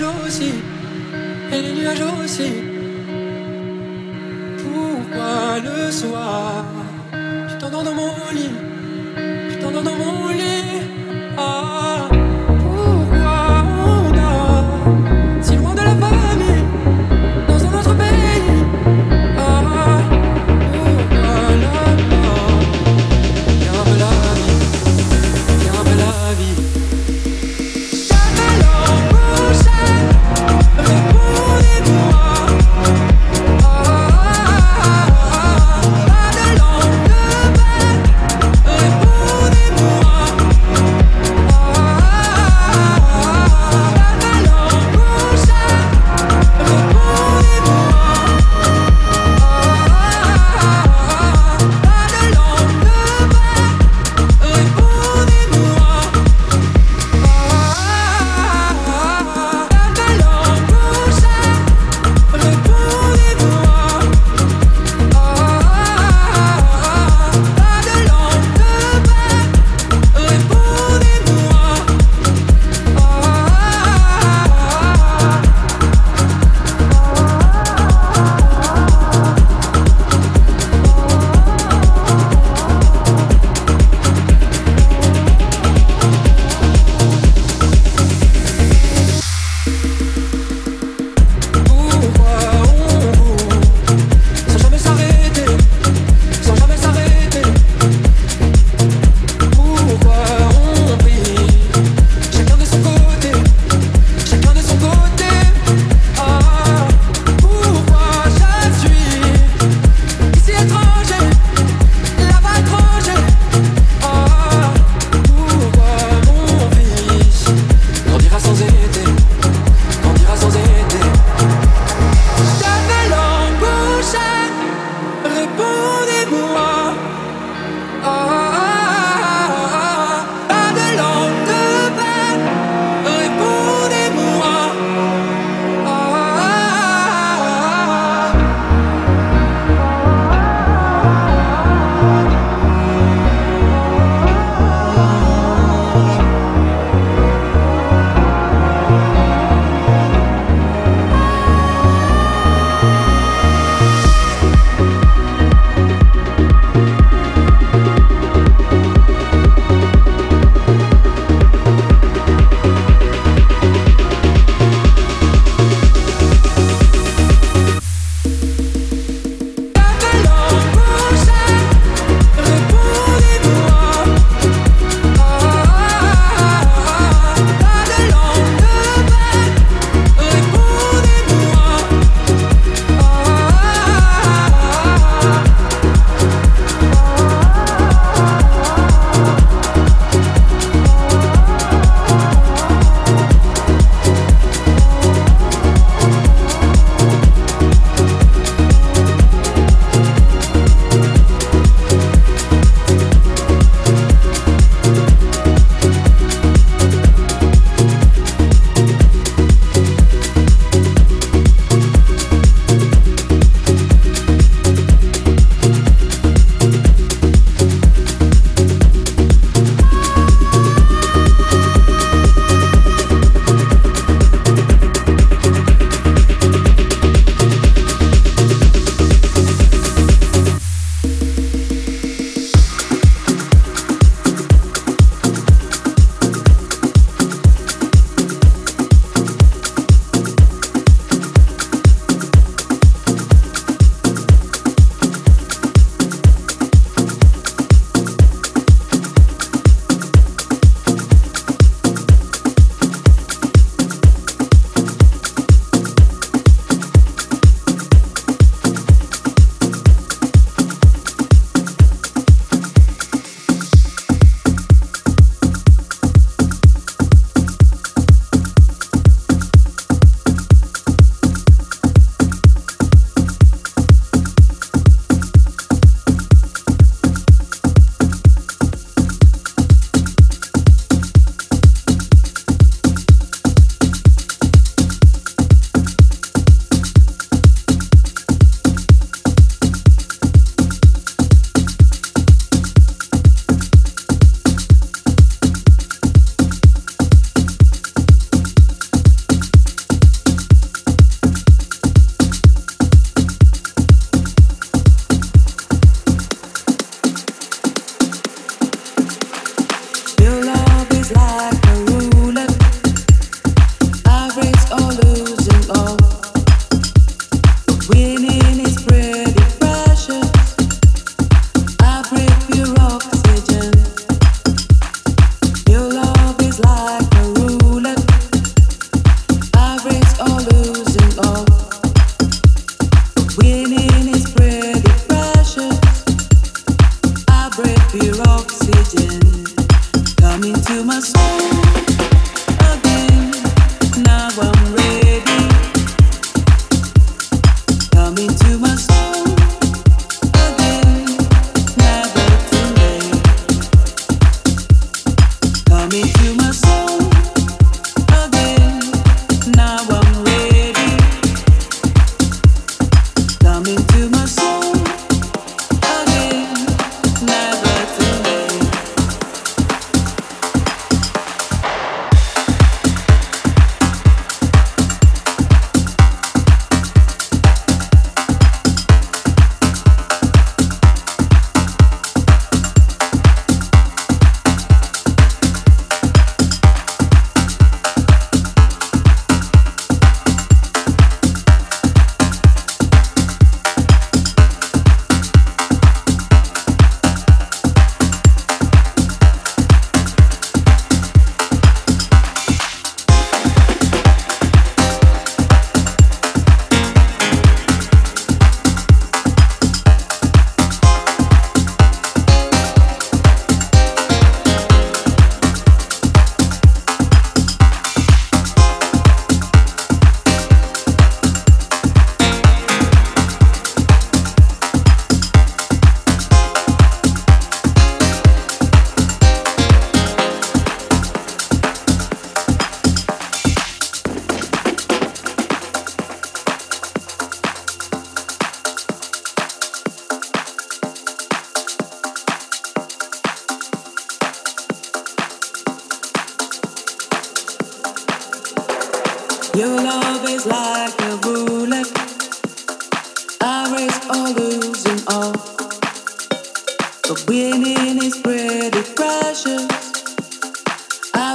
Aussi, et les nuages aussi. Pourquoi le soir, tu t'endors dans mon lit, tu t'endors dans mon lit? Ah.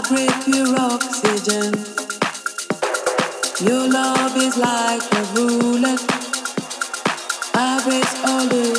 breathe pure oxygen. Your love is like a roulette. I raise all the